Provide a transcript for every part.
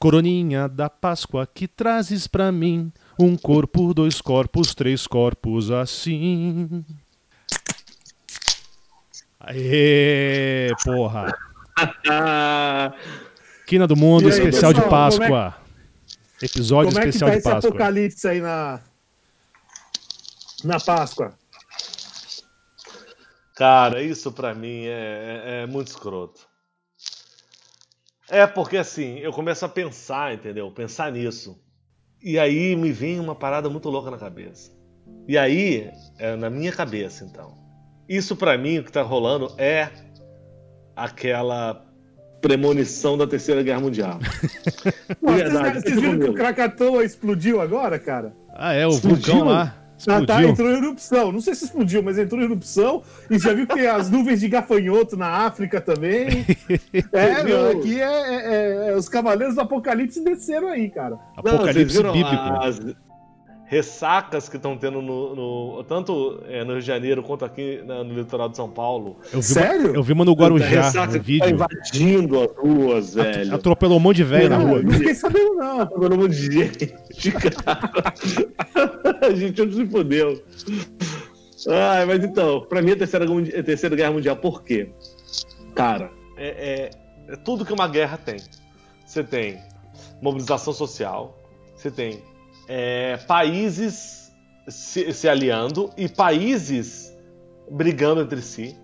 Coroninha da Páscoa que trazes pra mim. Um corpo, dois corpos, três corpos assim. Aê, porra. Quina do Mundo, aí, especial de pessoal, como é- Páscoa. Episódio Como é que especial tá de esse Páscoa. apocalipse aí na. Na Páscoa? Cara, isso pra mim é, é- é muito escroto. É porque assim, eu começo a pensar, entendeu? Pensar nisso. E aí me vem uma parada muito louca na cabeça. E aí, é na minha cabeça, então. Isso pra mim, o que tá rolando é aquela premonição da Terceira Guerra Mundial. Pô, vocês, Verdade, vocês pensa viram que o. Krakatoa explodiu agora, cara? Ah, é, o Explodiu? vulcão lá. Ah, tá, Explodiu. entrou em erupção. Não sei se explodiu, mas entrou em erupção. E já viu que tem as nuvens de gafanhoto na África também. É, Viu? meu, aqui é, é- é- Os Cavaleiros do Apocalipse desceram aí, cara. Não, Apocalipse viram bíblico. As ressacas que estão tendo no, no- tanto é, no Rio de Janeiro quanto aqui na- no litoral de São Paulo. Eu vi Sério? Uma, eu vi uma no Guarujá, no que tá vídeo. invadindo as ruas, velho. Atropelou um monte de velho na rua. não fiquei sabendo, não. Agora um monte de gente, cara. A gente não se fodeu. Ai, mas então, pra mim a terceira, Guerra- a terceira guerra mundial, por quê? Cara, é, é- é tudo que uma guerra tem. Você tem mobilização social, você tem é, países se, se aliando e países brigando entre si.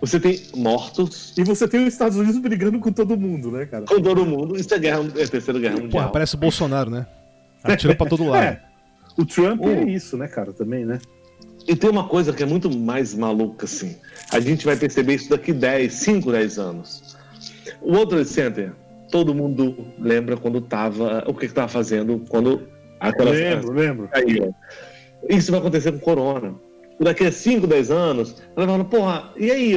Você tem mortos E você tem os Estados Unidos brigando com todo mundo, né, cara? com todo mundo. Isso é, guerra, é terceira guerra mundial. Porra, parece o Bolsonaro, né? Atira pra todo lado. É. O Trump é isso, né, cara, também, né? E tem uma coisa que é muito mais maluca, assim. A gente vai perceber isso daqui 10, 5, 10 anos. O World Trade Center, todo mundo lembra quando tava. O que que tava fazendo quando aquela Lembro, lembro. caiu. Isso vai acontecer com o Corona. Daqui a 5, 10 anos, ela vai falar, porra, e aí?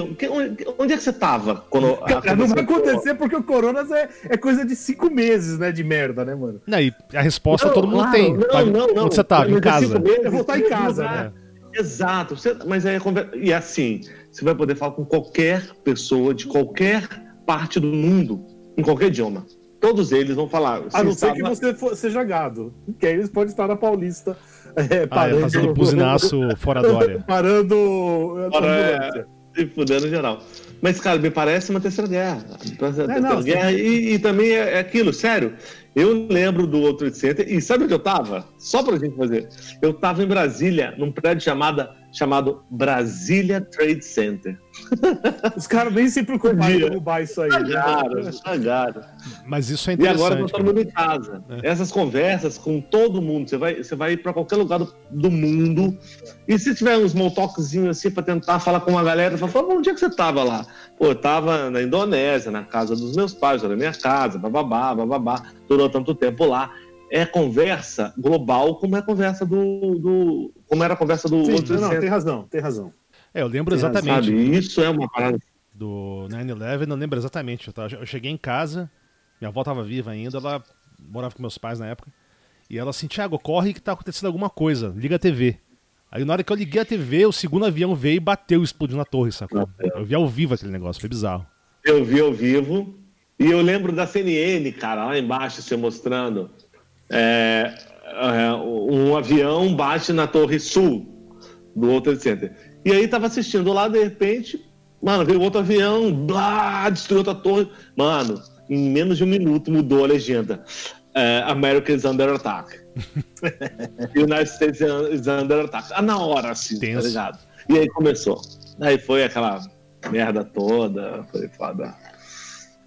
Onde, é que você tava quando. Cara, não vai acontecer porque o Corona é, é coisa de cinco meses, né, de merda, né, mano? Não, e a resposta Não, todo mundo claro, tem. Não, Tá- não, não. Onde você tava? Em é casa. meses, Eu vou estar em casa, né? Exato. Você- mas aí. E assim, você vai poder falar com qualquer pessoa de qualquer parte do mundo, em qualquer idioma. Todos eles vão falar. A não "Você ser que estava- você for- seja gado. Que aí eles podem estar na Paulista é, Ah, é, parando. fazendo buzinaço fora Dória. parando. uh, Ora, ambulância. se fudendo geral. Mas, cara, me parece uma terceira guerra. Uma É, terceira não, guerra. E, e também é, é aquilo, sério. Eu lembro do World Trade Center, e sabe onde eu tava? Só pra gente fazer. Eu tava em Brasília, num prédio chamada, chamado Brasília Trade Center. Os caras nem se preocuparam em derrubar isso aí. né? Pagaram, pagaram. Mas isso é E agora interessante. todo mundo em casa. É. Essas conversas com todo mundo. Você vai, você vai ir pra qualquer lugar do, do mundo. E se tiver uns talkzinho assim pra tentar falar com uma galera, fala, "Pô, onde é que você tava lá? Pô, eu tava na Indonésia, na casa dos meus pais, na minha casa, bababá, bababá. Durou tanto tempo lá. É conversa global como é a conversa do. do como era a conversa do Sim, outro não, tem razão, tem razão. É, eu lembro Tem exatamente sabe? Isso é uma parada. do 9-11, eu lembro exatamente. Eu, tava- eu cheguei em casa, minha avó tava viva ainda, ela morava com meus pais na época. E ela assim, Thiago, corre que tá acontecendo alguma coisa, liga a TV. Aí na hora que eu liguei a TV, o segundo avião veio e bateu e explodiu na torre, sacou? Eu vi ao vivo aquele negócio, foi bizarro. Eu vi ao vivo. E eu lembro da CNN, cara, lá embaixo, você mostrando. É, é, um avião bate na Torre Sul do World Trade Center. E aí tava assistindo lá, de repente, mano, veio outro avião, blá, destruiu outra torre. Mano, em menos de um minuto mudou a legenda. É, America is under attack. United States is under attack. Ah, na hora, assim, Tenso. tá ligado? E aí começou. Aí foi aquela merda toda, foi foda.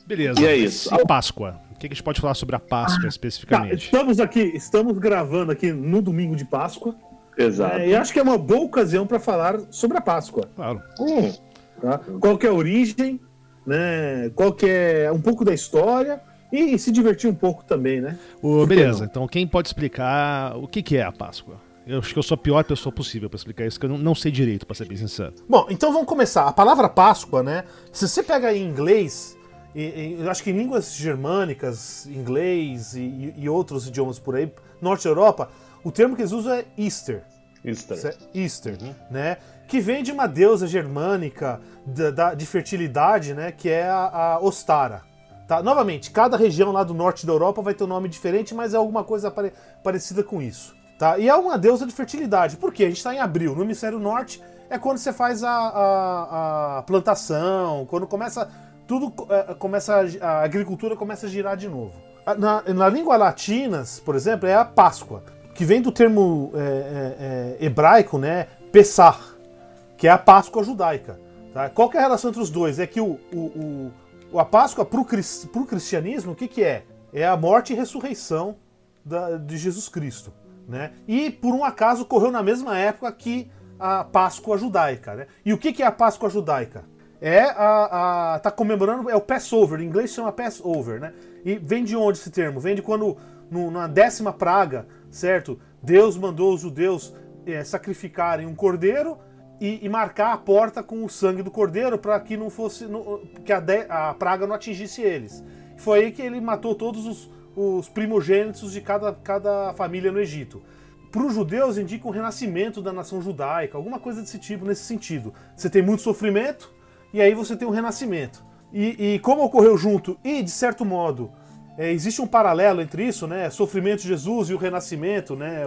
Beleza. E é isso. E Páscoa. O que que a gente pode falar sobre a Páscoa Tá, especificamente? estamos aqui, estamos gravando aqui no domingo de Páscoa. Exato. né, e acho que é uma boa ocasião para falar sobre a Páscoa. Claro. Hum, tá? Qual que é a origem, né? Qual que é um pouco da história e, se divertir um pouco também, né? Beleza, então quem pode explicar o que que é a Páscoa? Eu acho que eu sou a pior pessoa possível pra explicar isso, que eu não, não sei direito, pra ser bem sincero. Bom, então vamos começar. A palavra Páscoa, né? Se você pega em inglês, e- e- eu acho que em línguas germânicas, inglês e, e- outros idiomas por aí, Norte da Europa, o termo que eles usam é Easter. Easter. É Easter, né? Que vem de uma deusa germânica da, da- de fertilidade, né? Que é a, a Ostara, Tá? Novamente, cada região lá do norte da Europa vai ter um nome diferente, mas é alguma coisa pare parecida com isso. Tá? E é uma deusa de fertilidade. Por quê? A gente está em abril. No hemisfério norte é quando você faz a, a, a plantação, quando começa tudo é, começa a, agricultura começa a girar de novo. Na, na língua latina, por exemplo, é a Páscoa, que vem do termo é, é, é hebraico, né, Pessah, que é a Páscoa judaica. Tá? Qual é a relação entre os dois? É que o, o, o a Páscoa para o cristianismo, o que, que é? É a morte e ressurreição da, de Jesus Cristo. Né? E por um acaso ocorreu na mesma época que a Páscoa judaica. Né? E o que, que é a Páscoa judaica? É a, a. tá comemorando. É o Passover, em inglês chama Passover, né? E vem de onde esse termo? Vem de quando, no, na décima praga, certo? Deus mandou os judeus é, sacrificarem um cordeiro e, e, marcar a porta com o sangue do cordeiro para que não fosse. No, que a, de, a, praga não atingisse eles. Foi aí que ele matou todos os, os primogênitos de cada, cada família no Egito. Para os judeus indica o renascimento da nação judaica, alguma coisa desse tipo, nesse sentido. Você tem muito sofrimento, e aí você tem um renascimento. E, e como ocorreu junto, e de certo modo, é, existe um paralelo entre isso, né? Sofrimento de Jesus e o renascimento, né?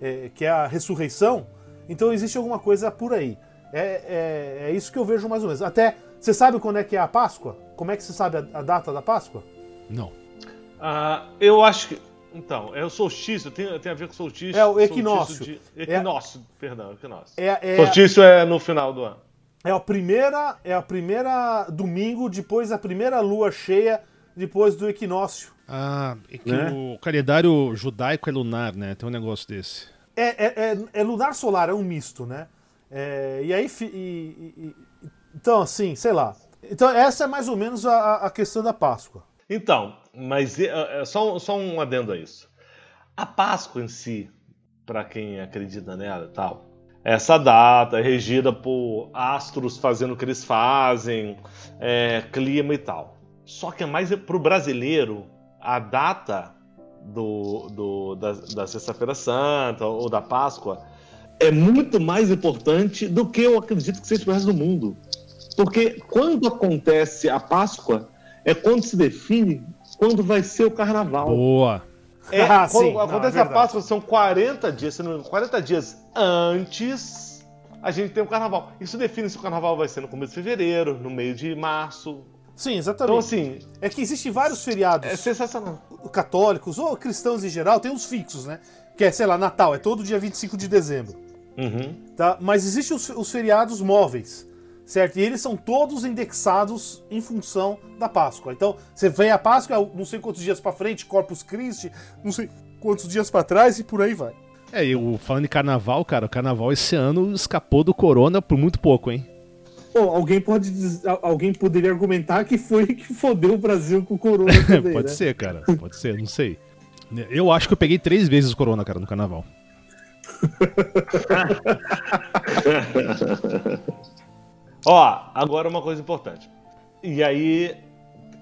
É, que é a ressurreição. Então existe alguma coisa por aí. É, é, é, isso que eu vejo mais ou menos. Até, você sabe quando é que é a Páscoa? Como é que você sabe a, a data da Páscoa? Não. Uh, eu acho que. Então, é o solstício, tem, tem a ver com solstício. É o equinócio. De, equinócio, é, perdão, equinócio. É, é, solstício é no final do ano. É a primeira, é a primeira domingo depois da primeira lua cheia depois do equinócio. Ah, é que né? o calendário judaico é lunar, né? Tem um negócio desse. É, é, é, é lunar solar, é um misto, né? É, e aí. E, e, então, assim, sei lá. Então, essa é mais ou menos a, a questão da Páscoa. Então, mas é, é, só, só um adendo a isso. A Páscoa em si, para quem acredita nela e tal, essa data é regida por astros fazendo o que eles fazem, é, clima e tal. Só que é mais para o brasileiro a data do, do da, da Sexta-feira Santa ou da Páscoa é muito mais importante do que eu acredito que seja para o resto do mundo. Porque quando acontece a Páscoa, é quando se define quando vai ser o carnaval. Boa! É, ah, quando sim. acontece não, é a Páscoa, são 40 dias, se não 40 dias antes a gente tem o carnaval. Isso define se o carnaval vai ser no começo de fevereiro, no meio de março. Sim, exatamente. Então, assim. É que existem vários feriados. É sensacional. Católicos ou cristãos em geral, tem uns fixos, né? Que é, sei lá, Natal, é todo dia 25 de dezembro. Uhum. Tá? Mas existem os, os feriados móveis certo? E eles são todos indexados em função da Páscoa. Então, você vem a Páscoa, não sei quantos dias para frente, Corpus Christi, não sei quantos dias para trás e por aí vai. É, e falando em carnaval, cara, o carnaval esse ano escapou do corona por muito pouco, hein? Pô, alguém pode alguém poderia argumentar que foi que fodeu o Brasil com o corona também, Pode né? ser, cara. Pode ser, não sei. Eu acho que eu peguei três vezes o corona, cara, no carnaval. Ó, agora uma coisa importante. E aí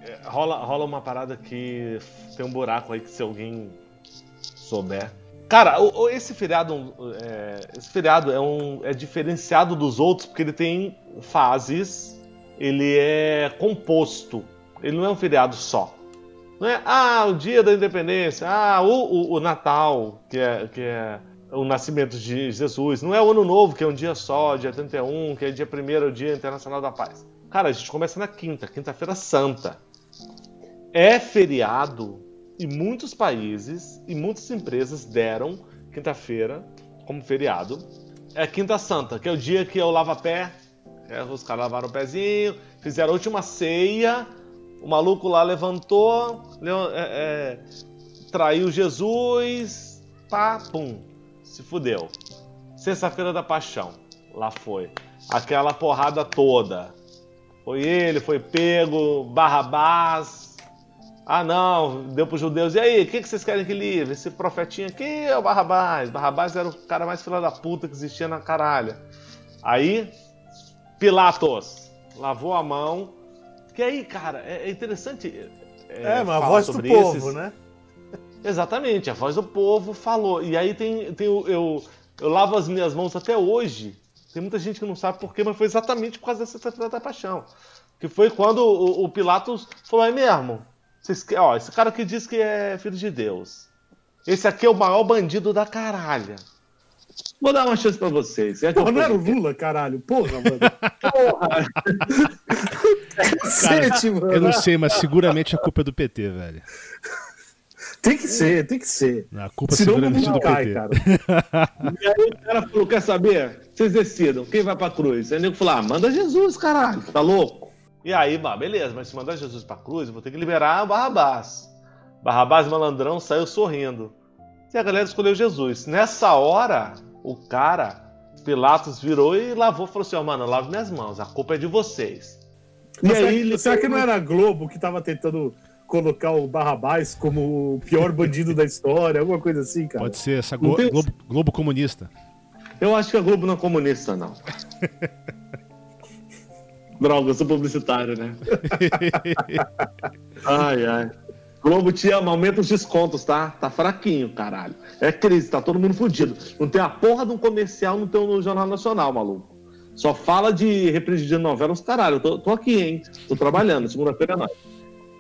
é, rola, rola uma parada que tem um buraco aí que se alguém souber. Cara, o, esse feriado, é, esse feriado é, um, é diferenciado dos outros porque ele tem fases, ele é composto, ele não é um feriado só. Não é, ah, o dia da independência, ah, o, o, o Natal, que é, que é o nascimento de Jesus. Não é o Ano Novo, que é um dia só, dia 31, que é dia 1 o Dia Internacional da Paz. Cara, a gente começa na quinta, quinta-feira santa. É feriado e muitos países e muitas empresas deram quinta-feira como feriado. É Quinta Santa, que é o dia que eu lavo pé. É, os caras lavaram o pezinho, fizeram a última ceia. O maluco lá levantou, é, é, traiu Jesus, pá, pum, se fudeu. Sexta-feira da Paixão, lá foi. Aquela porrada toda. Foi ele, foi pego, Barrabás. Ah não, deu para os judeus. E aí, o que, que vocês querem que livre? Esse profetinho aqui é o Barrabás. Barrabás era o cara mais filho da puta que existia na caralha. Aí, Pilatos lavou a mão. Que aí, cara, é, é interessante. É, é mas a voz do povo, esses... né? Exatamente, a voz do povo falou. E aí tem, tem o, eu, eu lavo as minhas mãos até hoje. Tem muita gente que não sabe porquê, mas foi exatamente por causa dessa Sexta-feira da Paixão. Que foi quando o, o Pilatos falou: é mesmo? Vocês, ó, esse cara que diz que é filho de Deus. Esse aqui é o maior bandido da caralha. Vou dar uma chance pra vocês. É Porra, eu não era o Lula, caralho. Porra, mano. Porra. Cacete, mano. Eu não sei, mas seguramente a culpa é do PT, velho. Tem que ser, tem que ser. A culpa Senão é mundo do cai, cara. E aí o cara falou: quer saber? Vocês decidam, quem vai pra cruz? Aí o nego falou: ah, manda Jesus, caralho, tá louco? E aí, bah, beleza, mas se mandar Jesus pra cruz, eu vou ter que liberar Barrabás. Barrabás malandrão saiu sorrindo. E a galera escolheu Jesus. Nessa hora, o cara, Pilatos, virou e lavou, falou assim: ó, mano, lave minhas mãos, a culpa é de vocês. E Mas será, aí que- ele será que não era a Globo que tava tentando colocar o Barrabás como o pior bandido da história? Alguma coisa assim, cara? Pode ser essa Não Glo- tem- Globo, Globo comunista. Eu acho que a Globo não é comunista, não. Droga, eu sou publicitário, né? ai, ai. Globo te ama, aumenta os descontos, tá? Tá fraquinho, caralho. É crise, tá todo mundo fudido. Não tem a porra de um comercial no teu no Jornal Nacional, maluco. Só fala de reprise de novela os caralho. Eu tô, tô aqui, hein? Tô trabalhando, segunda-feira é nóis.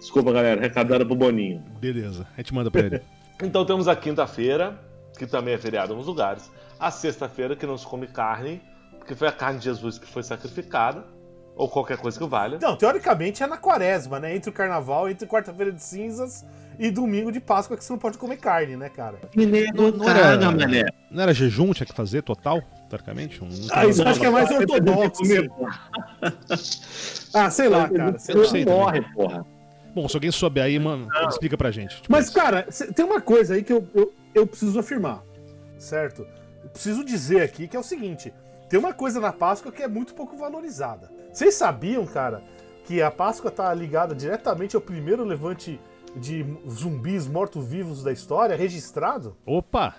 Desculpa, galera, recadada pro Boninho. Beleza, a gente manda pra ele. Então temos a quinta-feira, que também é feriado em alguns lugares. A sexta-feira, que não se come carne, porque foi a carne de Jesus que foi sacrificada, ou qualquer coisa que valha. Não, teoricamente é na quaresma, né? Entre o carnaval, entre quarta-feira de cinzas e domingo de Páscoa que você não pode comer carne, né, cara? Não, não era, não era jejum, tinha que fazer total, teoricamente? Um, Ah, isso acho que é mais ortodoxo. Ah, sei lá, cara. Eu não morre, porra. Bom, se alguém souber aí, mano, explica pra gente. Tipo, Mas, cara, cê- tem uma coisa aí que eu, eu, eu preciso afirmar. Certo? Eu preciso dizer aqui que é o seguinte: tem uma coisa na Páscoa que é muito pouco valorizada. Vocês sabiam, cara, que a Páscoa tá ligada diretamente ao primeiro levante de zumbis mortos-vivos da história registrado? Opa!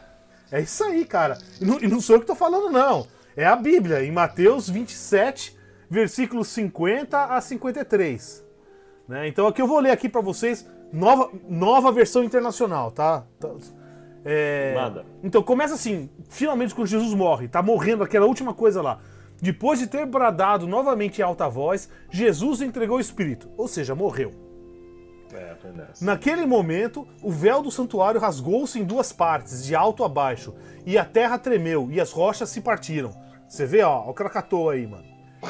É isso aí, cara. E não, e não sou eu que tô falando, não. É a Bíblia, em Mateus 27, versículos 50 a 53. Né? Então aqui eu vou ler aqui pra vocês, nova, nova versão internacional, tá? Tá- é, Manda. Então começa assim, finalmente quando Jesus morre, tá morrendo aquela última coisa lá. Depois de ter bradado novamente em alta voz, Jesus entregou o Espírito, ou seja, morreu. É. Naquele momento, o véu do santuário rasgou-se em duas partes, de alto a baixo, e a terra tremeu, e as rochas se partiram. Você vê, ó, o Krakatoa aí, mano.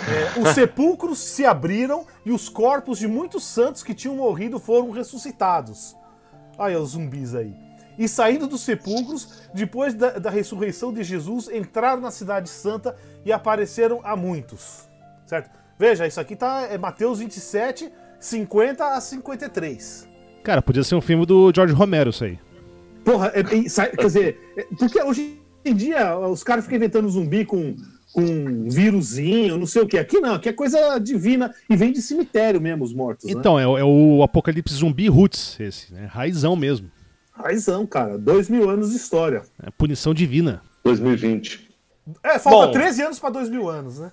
É, os sepulcros se abriram e os corpos de muitos santos que tinham morrido foram ressuscitados. Olha os zumbis aí. E saindo dos sepulcros, depois da, da ressurreição de Jesus, entraram na cidade santa e apareceram a muitos. Certo? Veja, isso aqui tá é Mateus 27, 50 a 53. Cara, podia ser um filme do George Romero, isso aí. Porra, é- é- quer dizer, é- porque hoje em dia os caras ficam inventando zumbi com um vírusinho, não sei o que. Aqui não, aqui é coisa divina e vem de cemitério mesmo os mortos. né? Então, é, o- é o Apocalipse Zumbi Roots, esse, né? Raizão mesmo. Raizão, cara. Dois mil anos de história. É punição divina. 2020. É, falta Bom. 13 anos para 2 mil anos, né?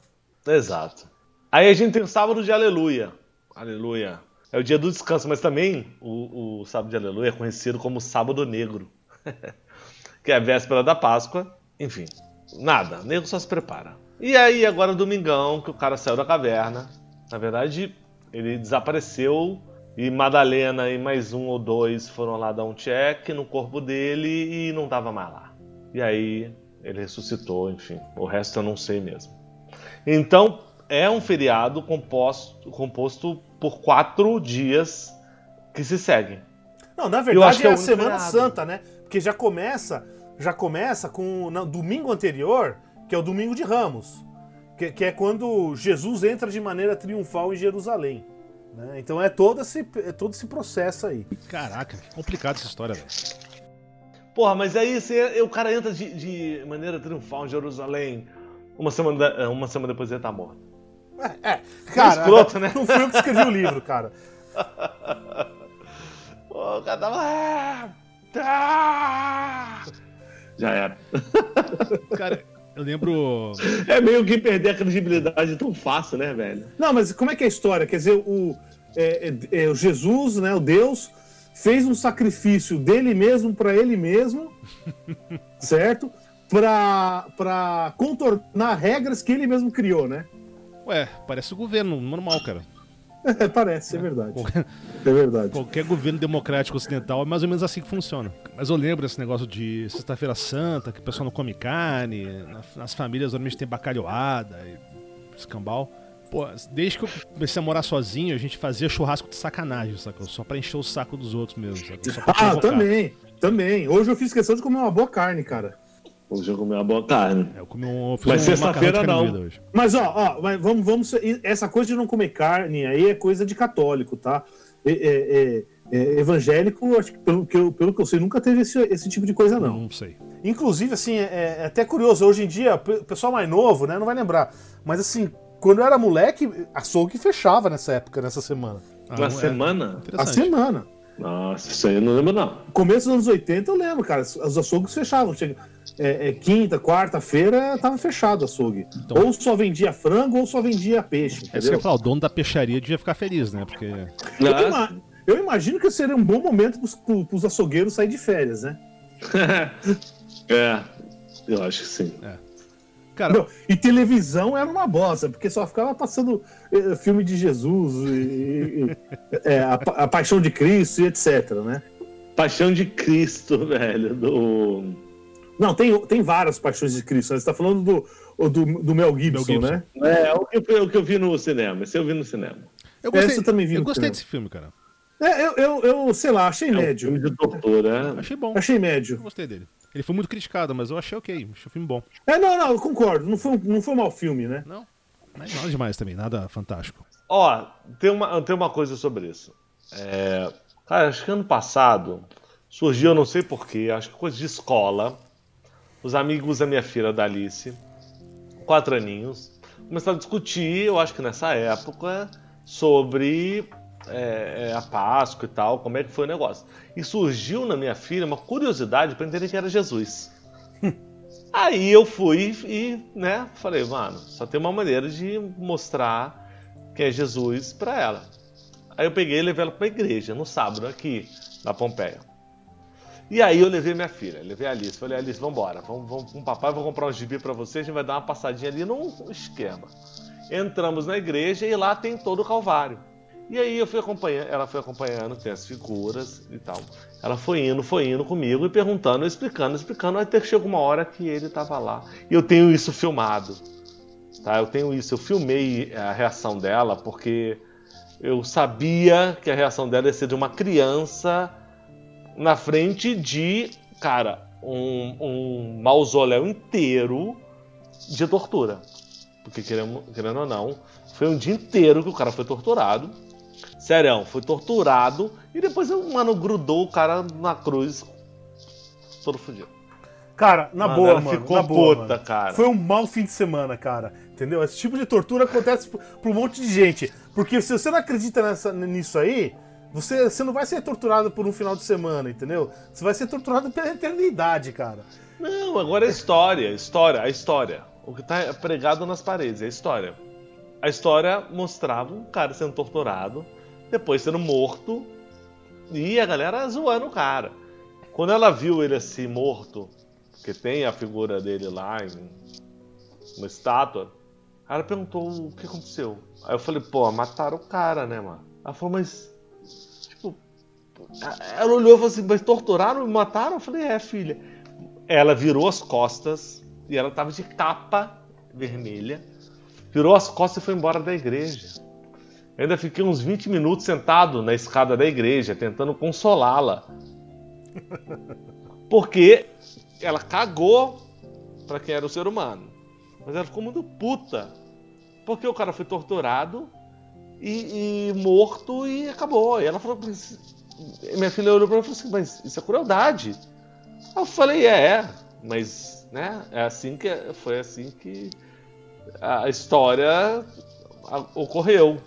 Exato. Aí a gente tem o sábado de aleluia. Aleluia. É o dia do descanso, mas também o, o sábado de aleluia é conhecido como sábado negro. que é a véspera da Páscoa. Enfim, nada. O nego só se prepara. E aí, agora domingão, que o cara saiu da caverna. Na verdade, ele desapareceu e Madalena e mais um ou dois foram lá dar um check no corpo dele e não tava mais lá. E aí ele ressuscitou, enfim. O resto eu não sei mesmo. Então, é um feriado composto, composto por quatro dias que se seguem. Não, na verdade é é a Semana feriado. Santa, né? Porque já começa, já começa com no domingo anterior, que é o domingo de Ramos, que, que é quando Jesus entra de maneira triunfal em Jerusalém. né? Então é todo esse, é todo esse processo aí. Caraca, que complicado essa história, velho. Porra, mas aí você- o cara entra de, de maneira triunfal em Jerusalém. Uma semana, da- uma semana depois ele tá morto. É, é cara, escroto, né? não fui eu que escrevi o livro, cara. Pô, o cara tava. "Ah, tá." Já era. Cara, eu lembro. É meio que perder a credibilidade tão fácil, né, velho? Não, mas como é que é a história? Quer dizer, o, é, é, é, o Jesus, né, o Deus, fez um sacrifício dele mesmo para ele mesmo, certo? Para contornar regras que ele mesmo criou, né? Ué, parece o governo normal, cara. É, parece, é verdade. É verdade. Qualquer governo democrático ocidental é mais ou menos assim que funciona. Mas eu lembro esse negócio de Sexta-feira Santa, que o pessoal não come carne, na- nas famílias normalmente tem bacalhoada e escambau. Pô, desde que eu comecei a morar sozinho, a gente fazia churrasco de sacanagem, sacou? Só pra encher o saco dos outros mesmo, sacou? Ah, também, também. Hoje eu fiz questão de comer uma boa carne, cara. Hoje eu comi uma boa carne. É, eu comi um, eu Mas um sexta-feira não. Mas ó, ó, mas vamos, vamos. Essa coisa de não comer carne aí é coisa de católico, tá? É, é- é- é evangélico, acho que pelo que, eu, pelo que eu sei, nunca teve esse, esse tipo de coisa, não. Não sei. Inclusive, assim, é, é até curioso, hoje em dia, o pessoal mais novo, né, não vai lembrar. Mas assim, quando eu era moleque, açougue fechava nessa época, nessa semana. Ah, Na é semana? A semana. Nossa, isso aí eu não lembro, não. Começo dos anos 80 eu lembro, cara. Os açougues fechavam. Chega, é, é, quinta, quarta-feira tava fechado o açougue. Então- Ou só vendia frango ou só vendia peixe. É isso que eu ia falar, o dono da peixaria devia ficar feliz, né? Porque. Eu, Ah, ima- eu imagino que seria um bom momento pros, pro- pros açougueiros sair de férias, né? é, eu acho que sim. Cara, Não, e televisão era uma bosta, porque só ficava passando eh, filme de Jesus, e, e- é, a, a Paixão de Cristo e etc, né? Paixão de Cristo, velho, do... Não, tem, tem várias Paixões de Cristo. né? Você tá falando do, do, do Mel Gibson, Gibson. né? É, o que, eu- o que eu vi no cinema. Esse eu vi no cinema. eu gostei, essa eu também vi eu gostei cinema. desse filme, cara. É, eu, eu, eu, sei lá, achei É um médio. filme de tortura. Achei bom. Achei Eu médio. gostei dele. Ele foi muito criticado, mas eu achei ok. Achei o filme bom. É, não, não, eu concordo. Não foi, um- não foi um mau filme, né? Não. Mas nada demais também, nada fantástico. Ó, tem uma, tem uma coisa sobre isso. É, cara, acho que ano passado surgiu, eu não sei porquê, acho que coisa de escola. Os amigos da minha filha, da Alice, quatro aninhos, começaram a discutir, eu acho que nessa época, sobre é, é, a Páscoa e tal, como é que foi o negócio. E surgiu na minha filha uma curiosidade para entender quem era Jesus. Aí eu fui e, né, falei, mano, só tem uma maneira de mostrar quem é Jesus pra ela. Aí eu peguei e levei ela pra igreja, no sábado, aqui, na Pompeia. E aí eu levei minha filha, levei a Alice. Falei, Alice, vambora, vamos, vamos com o papai, vou comprar um gibi pra você, a gente vai dar uma passadinha ali num esquema. Entramos na igreja e lá tem todo o Calvário. E aí eu fui acompanhando, ela foi acompanhando, tem as figuras e tal. Ela foi indo, foi indo comigo e perguntando, explicando, explicando, até que chegou uma hora que ele tava lá. E eu tenho isso filmado. Tá? Eu tenho isso, eu filmei a reação dela porque eu sabia que a reação dela ia ser de uma criança na frente de, cara, um, um mausoléu inteiro de tortura. Porque, querendo, querendo ou não, foi um dia inteiro que o cara foi torturado. Sério, foi torturado e depois o mano grudou o cara na cruz, todo fudido. Cara, na Mano, boa, mano. ficou na boa, puta, mano. cara. Foi um mau fim de semana, cara. Entendeu? Esse tipo de tortura acontece pra um monte de gente. Porque se você não acredita nessa, nisso aí, você, você não vai ser torturado por um final de semana, entendeu? Você vai ser torturado pela eternidade, cara. Não, agora é história, história, a história. O que tá pregado nas paredes é a história. A história mostrava um cara sendo torturado, depois sendo morto, e a galera zoando o cara. Quando ela viu ele assim morto, que tem a figura dele lá em uma estátua, ela perguntou o que aconteceu. Aí eu falei, pô, mataram o cara, né, mano? Ela falou, mas. Ela olhou e falou assim, mas torturaram e mataram? Eu falei, é, filha. Ela virou as costas e ela tava de capa vermelha. Virou as costas e foi embora da igreja. Eu ainda fiquei uns 20 minutos sentado na escada da igreja, tentando consolá-la. Porque ela cagou pra quem era o ser humano. Mas ela ficou muito puta. Porque o cara foi torturado e, e morto e acabou. E ela falou. Minha filha olhou pra mim e falou assim: Mas isso é crueldade. Eu falei: É, é. Mas, né? É assim que foi assim que a história ocorreu.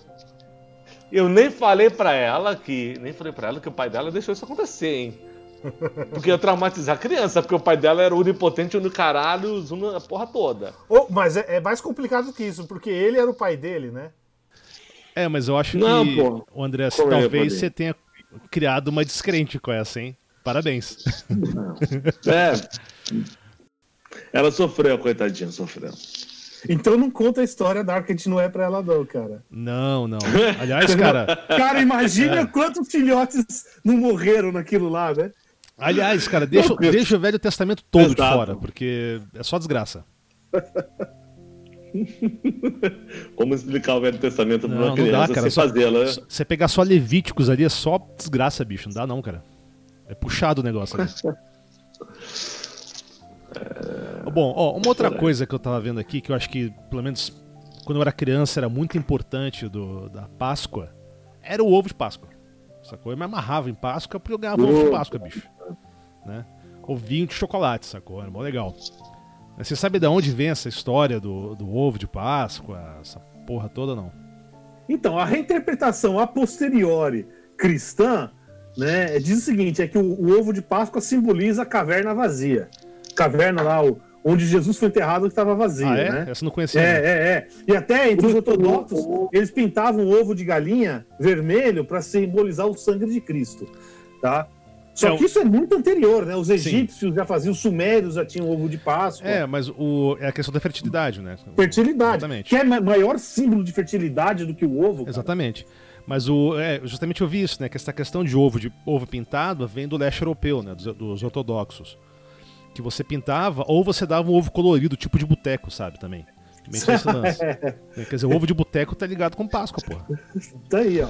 Eu nem falei pra ela que nem falei para ela que o pai dela deixou isso acontecer, hein? Porque ia traumatizar a criança, porque o pai dela era onipotente no caralho, usando a porra toda. Ô, mas é, é mais complicado que isso, porque ele era o pai dele, né? É, mas eu acho Não, que, pô. o André, é, talvez você tenha criado uma descrente com essa, hein? Parabéns. É. Ela sofreu, coitadinha, sofreu. Então não conta a história da Arca de Noé pra ela, não, cara. Não, não. Aliás, cara. Cara, imagina quantos filhotes não morreram naquilo lá, né? Aliás, cara, deixa, Não, deixa o Velho Testamento todo de Exato. fora, porque é só desgraça. Como explicar o Velho Testamento pra uma não dá, criança cara. sem Só- fazê-la, só- Você pegar só Levíticos ali é só desgraça, bicho. Não dá, não, cara. É puxado o negócio ali. Bom, ó, uma outra coisa que eu tava vendo aqui, que eu acho que, pelo menos quando eu era criança, era muito importante do, da Páscoa, era o ovo de Páscoa. Sacou? Eu me amarrava em Páscoa porque eu ganhava ovo de Páscoa, bicho. Né? Ovinho de chocolate, sacou? Era mó legal. Mas Você sabe de onde vem essa história do, do ovo de Páscoa, essa porra toda, não? Então, a reinterpretação a posteriori cristã né, diz o seguinte: é que o, o ovo de Páscoa simboliza a caverna vazia. Caverna lá, o- onde Jesus foi enterrado que estava vazia, ah, é? né? Essa não conhecia. É, é, é. E até entre os ortodoxos, eles pintavam o ovo de galinha vermelho para simbolizar o sangue de Cristo, tá? Só É, o- que isso é muito anterior, né? Os egípcios já faziam, os sumérios já tinham ovo de Páscoa. É, mas o, é a questão da fertilidade, né? Fertilidade. Exatamente. Que é ma- maior símbolo de fertilidade do que o ovo. cara. Exatamente. Mas o, é, justamente eu vi isso, né? Que essa questão de ovo de ovo pintado vem do leste europeu, né? Dos, dos ortodoxos. Que você pintava, ou você dava um ovo colorido, tipo de boteco, sabe? Também. Também tinha esse lance. Quer dizer, o ovo de boteco tá ligado com Páscoa, porra. Tá aí, ó.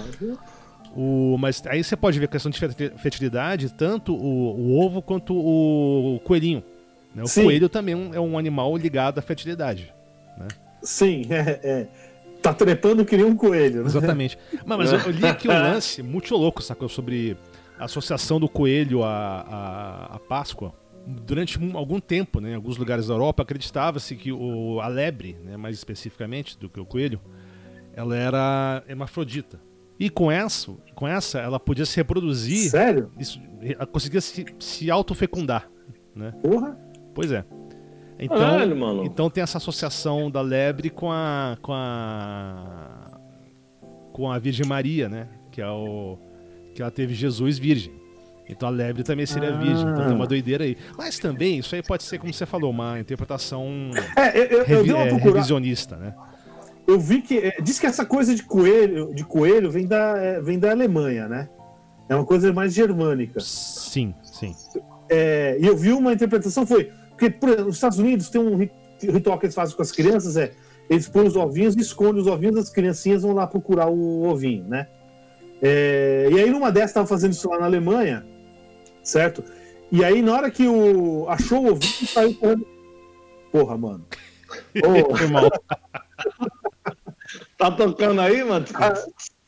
O, mas aí você pode ver a questão de ferti- fertilidade, tanto o, o ovo quanto o coelhinho. né? O Sim. coelho também é um- é animal ligado à fertilidade. Sim, é, é. Tá trepando que nem um coelho, né? Exatamente. Mas, mas eu, eu li aqui um lance muito louco, sacou? Sobre a associação do coelho à, à, à Páscoa. Durante um- algum tempo, né, em alguns lugares da Europa, acreditava-se que o, a lebre, né, mais especificamente do que o coelho, ela era hermafrodita. E com essa, com essa ela podia se reproduzir, Sério? isso, ela conseguia se, se autofecundar. Né? Porra? Pois é. Então, Caralho, mano. então tem essa associação da lebre com a com a com a Virgem Maria, né? Que é o que ela teve Jesus virgem. Então a lebre também seria Ah. virgem. Então tem uma doideira aí. Mas também isso aí pode ser como você falou, uma interpretação É, eu, eu, eu revi- uma é, procurada. revisionista, né? Eu vi que. é, diz que essa coisa de coelho, de coelho vem, da, é, vem da Alemanha, né? É uma coisa mais germânica. Sim, sim. É, e eu vi uma interpretação, foi. Porque por exemplo, nos Estados Unidos tem um ri- ritual que eles fazem com as crianças, é. Eles põem os ovinhos e escondem os ovinhos, as criancinhas vão lá procurar o ovinho, né? É, e aí numa dessas tava fazendo isso lá na Alemanha, certo? E aí na hora que o achou o ovinho, saiu correndo. Porra, mano. Ô, Foi mal. Tá tocando aí, mano?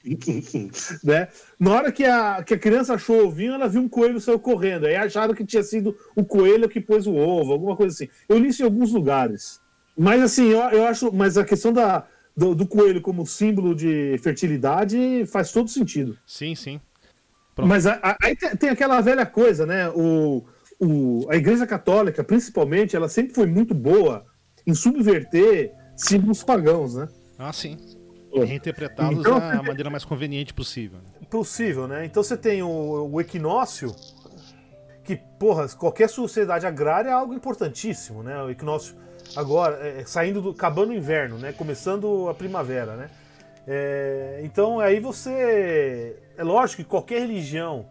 né? Na hora que a, que a criança achou o ovinho, ela viu um coelho saiu correndo. Aí acharam que tinha sido o coelho que pôs o ovo, alguma coisa assim. Eu li isso em alguns lugares. Mas assim, eu, eu acho. Mas a questão da, do, do coelho como símbolo de fertilidade faz todo sentido. Sim, sim. Pronto. Mas a- a- aí tem, tem aquela velha coisa, né? O, o, a Igreja Católica, principalmente, ela sempre foi muito boa em subverter símbolos pagãos, né? Ah, sim. Reinterpretá-los Então- da maneira mais conveniente possível. né? Possível, né? Então você tem o, o equinócio, que, porra, qualquer sociedade agrária é algo importantíssimo, né? O equinócio agora, é, saindo do. acabando o inverno, né? Começando a primavera, né? É, então aí você. É lógico que qualquer religião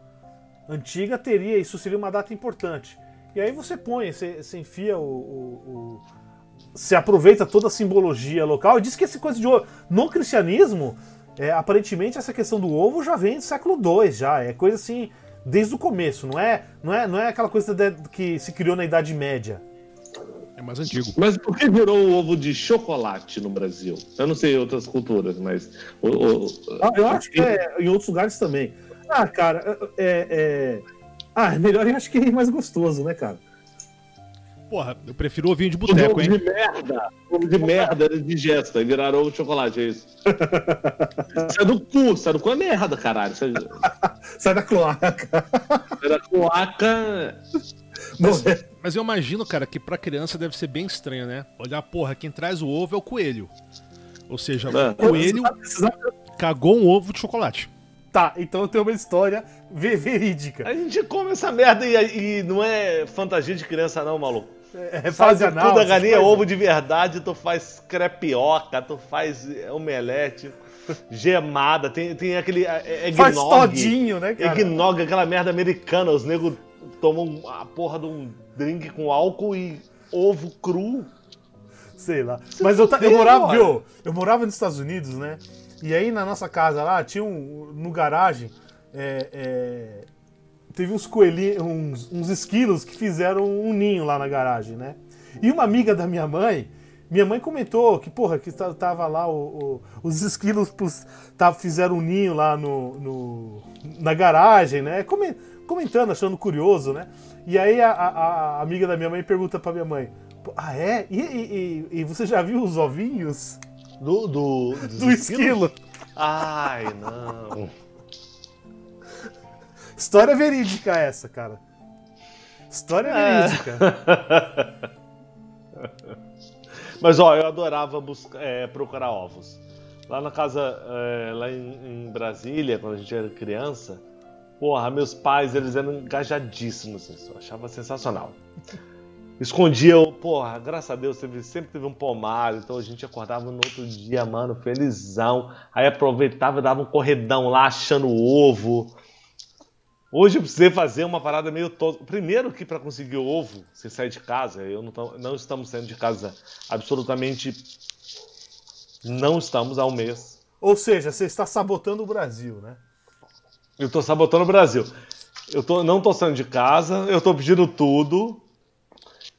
antiga teria, isso seria uma data importante. E aí você põe, você, você enfia o- o- o se aproveita toda a simbologia local e diz que essa coisa de ovo. No cristianismo, é, aparentemente essa questão do ovo já vem do século II, já. É coisa assim, desde o começo. Não é, não é, não é aquela coisa de- que se criou na Idade Média. É mais antigo. Mas por que virou o ovo de chocolate no Brasil? Eu não sei outras culturas, mas. o- o- Ah, Eu acho que é em outros lugares também. Ah, cara, é. é- Ah, é melhor eu acho que é mais gostoso, né, cara? Porra, eu prefiro ovinho de boteco, hein? de merda. Ovo de merda, era digesta e viraram ovo de chocolate, é isso. É do cu, é do cu é merda, caralho. É, Sai da cloaca. é da cloaca. É- Mas eu imagino, cara, que pra criança deve ser bem estranho, né? Olhar, porra, quem traz o ovo é o coelho. Ou seja, É. o coelho cagou um ovo de chocolate. Tá, então eu tenho uma história ve- verídica. A gente come essa merda e, e não é fantasia de criança, não, maluco. É fase Sai anal. Tudo a galinha é ovo de verdade, tu faz crepioca, tu faz omelete, gemada, tem, tem aquele é, Faz eggnog. todinho, né, cara? Eggnog, aquela merda americana, os negros tomam a porra de um drink com álcool e ovo cru. Sei lá. Mas eu, eu morava, viu? Eu morava nos Estados Unidos, né? E aí na nossa casa lá tinha um. No garagem. é, é, teve uns coelhinhos, uns, uns esquilos que fizeram um ninho lá na garagem, né? E uma amiga da minha mãe. Minha mãe comentou que, porra, que ta- tava lá o- o- os esquilos pus- tava, fizeram um ninho lá no, no- na garagem, né? Come- comentando, achando curioso, né? E aí a, a- a amiga da minha mãe pergunta pra minha mãe: "Pô, Ah, é? E, e- e- e você já viu os ovinhos Do, do, do esquilo? Ai, não. História verídica essa, cara. História É. verídica. Mas ó, eu adorava buscar, é, procurar ovos. Lá na casa, é, lá em, em Brasília, quando a gente era criança, porra, meus pais, eles eram engajadíssimos nisso. Eu achava sensacional. Escondia, porra, graças a Deus, teve- sempre teve um pomar, então a gente acordava no outro dia, mano, felizão. Aí aproveitava e dava um corredão lá, achando o ovo. Hoje eu precisei fazer uma parada meio tosca. Primeiro que para conseguir o ovo, você sai de casa, eu não, tam- não estamos saindo de casa absolutamente não estamos há um mês. Ou seja, você está sabotando o Brasil, né? Eu tô sabotando o Brasil. Eu tô, não tô saindo de casa, eu tô pedindo tudo.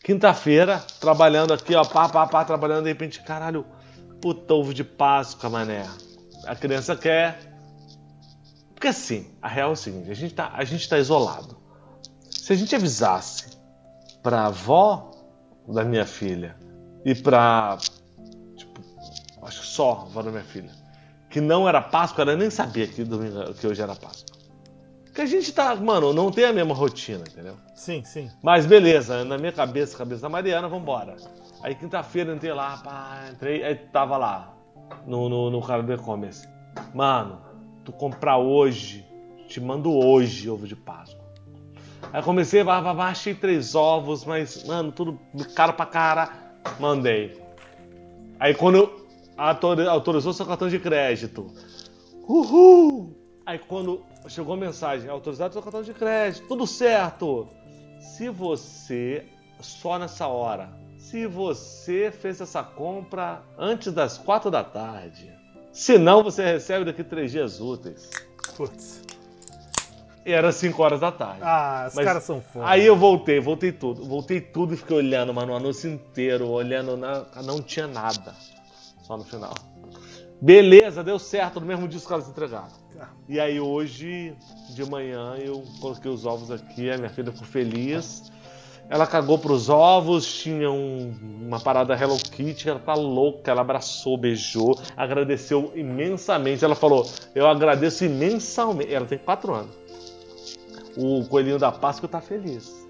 Quinta-feira, trabalhando aqui, ó, pá, pá, pá, trabalhando, de repente, caralho, puta ovo de Páscoa, mané. A criança quer. Porque assim, a real é o seguinte, a gente tá, a gente tá isolado. Se a gente avisasse pra avó da minha filha e pra. Tipo, acho que só a avó da minha filha, que não era Páscoa, ela nem sabia que, domingo, que hoje era Páscoa. Porque a gente tá, mano, não tem a mesma rotina, entendeu? Sim, sim. Mas beleza, na minha cabeça, cabeça da Mariana, vambora. Aí quinta-feira entrei lá, pá, entrei, aí tava lá, no, no, no cara do e-commerce. Mano, tu comprar hoje, te mando hoje ovo de Páscoa. Aí comecei, vá, vá, vá, achei três ovos, mas, mano, tudo caro pra cara, mandei. Aí quando autorizou seu cartão de crédito, uhul! Aí quando chegou a mensagem, autorizado seu cartão de crédito, tudo certo. Se você, só nessa hora, se você fez essa compra antes das quatro da tarde, senão você recebe daqui três dias úteis. Putz. E era 5 horas da tarde. Ah, os caras são foda. Aí eu voltei, voltei tudo. Voltei tudo e fiquei olhando, mano, o anúncio inteiro, olhando, na... não tinha nada. Só no final. Beleza, deu certo, no mesmo dia os caras entregaram. E aí hoje, de manhã, eu coloquei os ovos aqui, a minha filha ficou feliz. Ela cagou pros ovos, tinha um- uma parada Hello Kitty, ela tá louca, ela abraçou, beijou, agradeceu imensamente. Ela falou, eu agradeço imensamente. Ela tem quatro anos. O coelhinho da Páscoa tá feliz.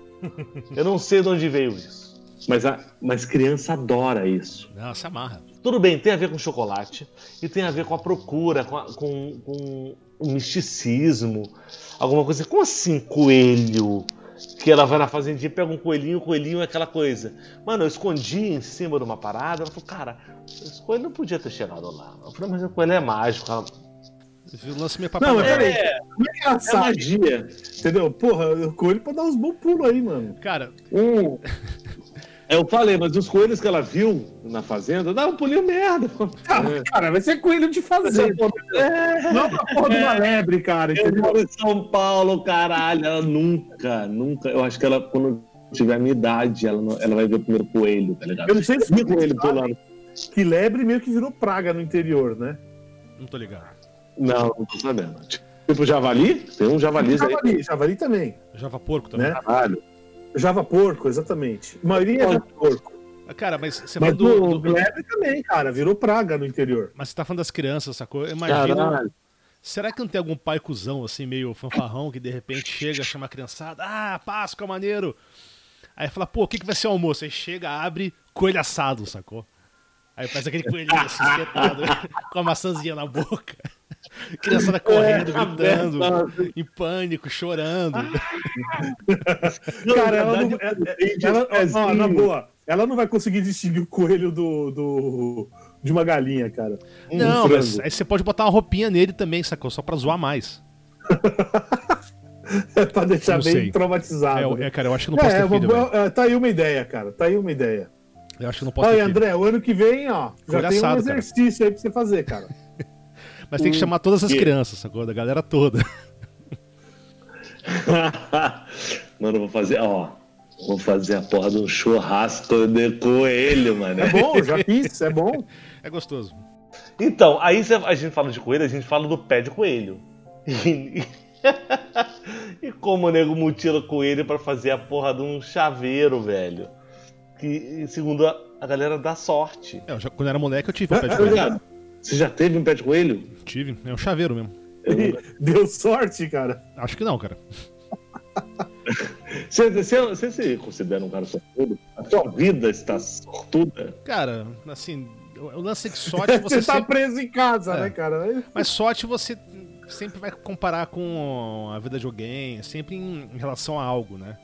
Eu não sei de onde veio isso. Mas, a, mas criança adora isso. Não, se amarra. Tudo bem, tem a ver com chocolate e tem a ver com a procura, com, a- com- com o misticismo, alguma coisa. Como assim, coelho? Que ela vai na fazendinha, pega um coelhinho, o coelhinho é aquela coisa. Mano, eu escondi em cima de uma parada. Ela falou, cara, esse coelho não podia ter chegado lá. Eu falei, mas o coelho é mágico. Ela, lance meio Não, papagaio. mas peraí. É, é é sabe? magia. Entendeu? Porra, o coelho pra dar uns bons pulos aí, mano. Cara, Um... Eu falei, mas os coelhos que ela viu na fazenda, dá um pulinho merda. Cara, cara, vai ser coelho de fazenda. Não é uma porra de uma lebre, cara, Eu entendeu? moro em São Paulo, caralho. Ela nunca, nunca. Eu acho que ela, quando tiver a minha idade, ela, não- ela vai ver o primeiro coelho, tá ligado? Eu não sei se Vi coelho pulando. que lebre meio que virou praga no interior, né? não tô ligado. Não, não tô sabendo. Tipo javali? Tem um javalis aí. Javali, javali também, Java porco também. né? Caralho. Java porco, exatamente. A maioria é java porco. Cara, mas você Mas falou do, do- também, cara, virou praga no interior. Mas você tá falando das crianças, sacou? Eu imagino. Caralho. Será que não tem algum pai cuzão, assim, meio fanfarrão, que de repente chega, chama a criançada, ah, Páscoa, maneiro. Aí fala, pô, o que, que vai ser o almoço? Aí chega, abre, coelho assado, sacou? Aí faz aquele coelhinho assim, espetado, com a maçãzinha na boca. Criançada correndo, É, gritando, em pânico, chorando. Cara, ela não. é- é- ela- ó, pezinho. na boa, ela não vai conseguir distinguir o coelho do, do- de uma galinha, cara. Um Não, frango. mas aí você pode botar uma roupinha nele também, sacou? Só pra zoar mais. É pra deixar bem sei. traumatizado. É, né? é, cara, eu acho que não posso É, ter filho, vou- é, tá aí uma ideia, cara. Tá aí uma ideia. Eu acho que não posso Olha, ter filho. André, o ano que vem, ó, já tem um assado, cara. exercício aí pra você fazer, cara. Mas tem que chamar todas as crianças, sacou? Da galera toda. Mano, eu vou fazer, ó. Vou fazer a porra de um churrasco de coelho, mano. É bom, já fiz, é bom. É gostoso. Então, aí cê- a gente fala de coelho, a gente fala do pé de coelho. E, e como o nego mutila coelho pra fazer a porra de um chaveiro, velho. Que, segundo a, a galera, dá sorte. É, eu já- quando eu era moleque eu tive um pé de Tá coelho. Você já teve um pé de coelho? Tive. É um chaveiro mesmo. Deu sorte, cara. Acho que não, cara. Você, você, você se considera um cara sortudo? A sua vida está sortuda? Cara, assim, o lance é que sorte Você, você tá sempre... preso em casa, É. né, cara? Mas sorte você sempre vai comparar com a vida de alguém, sempre em, em relação a algo, né?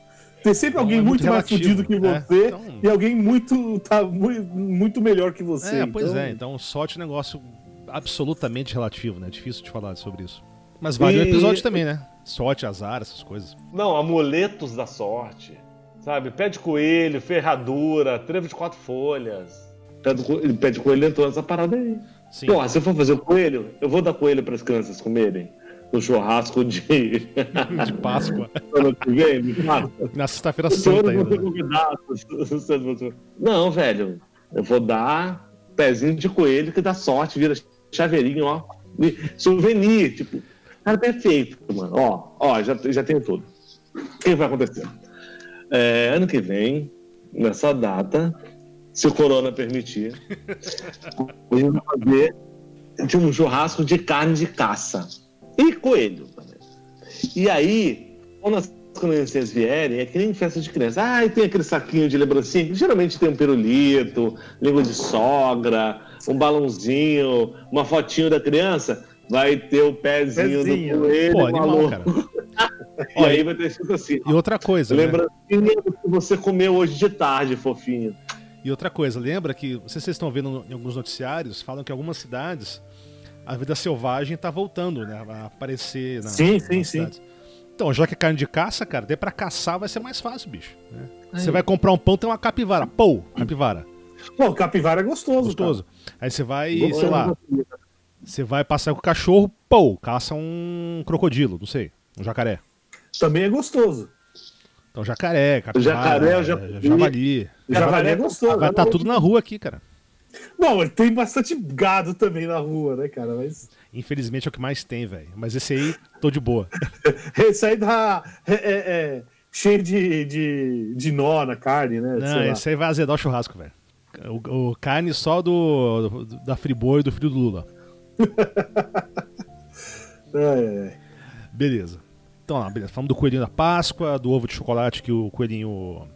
Tem sempre alguém é muito muito, mais fudido que né? você Então- e alguém muito, tá, muito, muito melhor que você. É, pois então- é. Então sorte é um negócio absolutamente relativo, né? Difícil de falar sobre isso. Mas vale o E- episódio também, né? Sorte, azar, essas coisas. Não, amuletos da sorte. Sabe? Pé de coelho, ferradura, trevo de quatro folhas. Pé, do co- pé de coelho entrou nessa parada aí. Sim. Porra, se eu for fazer o coelho, eu vou dar coelho para as crianças comerem. No churrasco de. De Páscoa. ano que vem, me fala. Na sexta-feira santa ainda. né? ser- Não, velho. Eu vou dar pezinho de coelho que dá sorte, vira chaveirinho, ó. Souvenir, tipo. Cara, perfeito, mano. Ó, ó, já, já tenho tudo. O que vai acontecer? É, ano que vem, nessa data, se o corona permitir, a gente vai fazer de um churrasco de carne de caça. E coelho também. E aí, quando as crianças vierem, é que nem festa de criança. Ah, e tem aquele saquinho de lembrancinha, que geralmente tem um pirulito, língua de sogra, um balãozinho, uma fotinho da criança. Vai ter o pezinho, Pezinho. do coelho, Pô, animal, cara. E aí vai ter escrito assim. E outra coisa, né? Lembrancinha do que você comeu hoje de tarde, fofinho. E outra coisa, lembra que, não sei se vocês estão vendo em alguns noticiários, falam que algumas cidades a vida selvagem tá voltando, né? A aparecer na, Sim, nas sim, sim. Então, já que é carne de caça, cara, até pra caçar vai ser mais fácil, bicho. né? Você vai comprar um pão, tem uma capivara. Pô, capivara. Pô, capivara é gostoso. Gostoso. Aí você vai, Gostoso. sei lá, você vai passear com o cachorro, pô, caça um crocodilo, não sei, um jacaré. cara. Também é gostoso. Então, jacaré, capivara, jacaré, o é, javali. javali. Javali é gostoso. Vai estar tudo na rua aqui, cara. Bom, tem bastante gado também na rua, né, cara? Mas Infelizmente é o que mais tem, velho. Mas esse aí, tô de boa. esse aí dá. É, é- é cheio de, de, de nó na carne, né? Não, sei lá. esse aí vai azedar o churrasco, velho. O, o carne só do, do- da Friboi e do filho do Lula. Ai. Beleza. Então lá, beleza. Falamos do coelhinho da Páscoa, do ovo de chocolate que o coelhinho